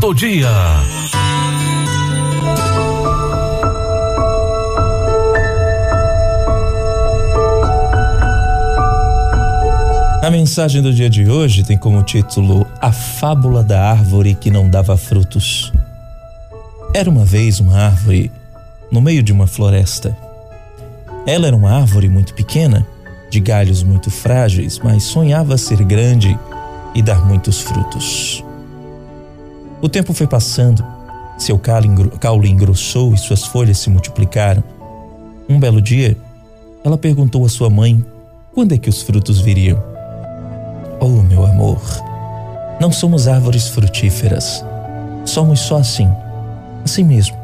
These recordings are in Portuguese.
do dia. A mensagem do dia de hoje tem como título A Fábula da Árvore que não dava frutos. Era uma vez uma árvore no meio de uma floresta. Ela era uma árvore muito pequena, de galhos muito frágeis, mas sonhava ser grande e dar muitos frutos. O tempo foi passando, seu caule engrossou e suas folhas se multiplicaram. Um belo dia, ela perguntou à sua mãe quando é que os frutos viriam. Oh, meu amor, não somos árvores frutíferas. Somos só assim, assim mesmo,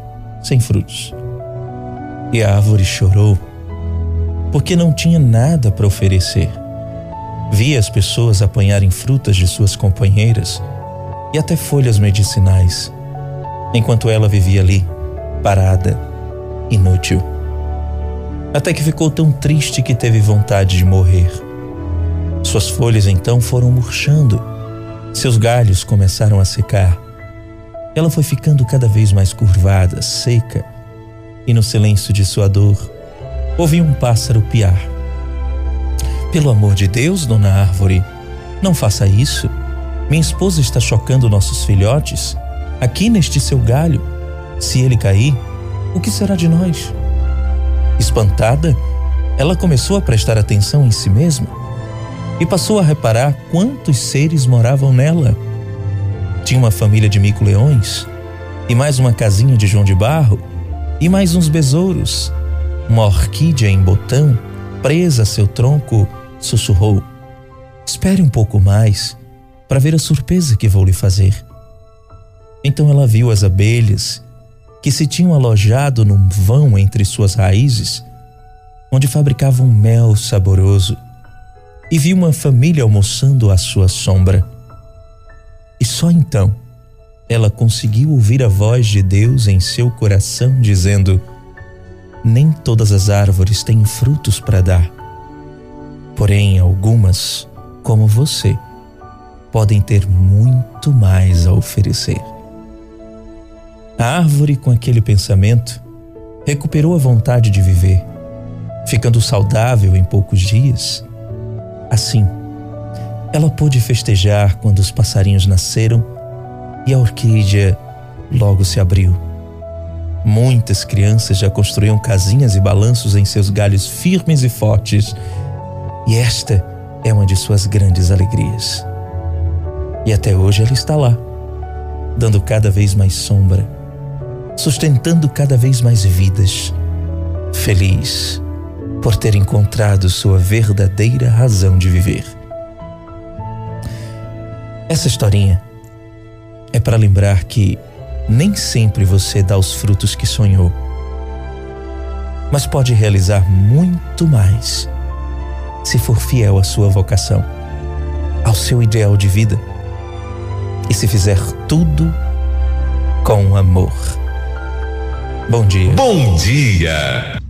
sem frutos. E a árvore chorou, porque não tinha nada para oferecer. Via as pessoas apanharem frutas de suas companheiras e até folhas medicinais, enquanto ela vivia ali, parada, inútil. Até que ficou tão triste que teve vontade de morrer. Suas folhas então foram murchando, seus galhos começaram a secar. Ela foi ficando cada vez mais curvada, seca, e no silêncio de sua dor, ouvi um pássaro piar. Pelo amor de Deus, dona Árvore, não faça isso. Minha esposa está chocando nossos filhotes aqui neste seu galho. Se ele cair, o que será de nós? Espantada, ela começou a prestar atenção em si mesma e passou a reparar quantos seres moravam nela. Tinha uma família de mico-leões, e mais uma casinha de João de Barro, e mais uns besouros. Uma orquídea em botão, presa a seu tronco, sussurrou: Espere um pouco mais para ver a surpresa que vou lhe fazer. Então ela viu as abelhas que se tinham alojado num vão entre suas raízes, onde fabricavam mel saboroso e viu uma família almoçando à sua sombra. E só então ela conseguiu ouvir a voz de Deus em seu coração dizendo: Nem todas as árvores têm frutos para dar, porém algumas, como você, podem ter muito mais a oferecer. A árvore, com aquele pensamento, recuperou a vontade de viver, ficando saudável em poucos dias Assim, ela pôde festejar quando os passarinhos nasceram e a orquídea logo se abriu. Muitas crianças já construíam casinhas e balanços em seus galhos firmes e fortes, e esta é uma de suas grandes alegrias. E até hoje ela está lá, dando cada vez mais sombra, sustentando cada vez mais vidas, feliz por ter encontrado sua verdadeira razão de viver. Essa historinha é para lembrar que nem sempre você dá os frutos que sonhou, mas pode realizar muito mais se for fiel à sua vocação, ao seu ideal de vida e se fizer tudo com amor. Bom dia. Bom dia.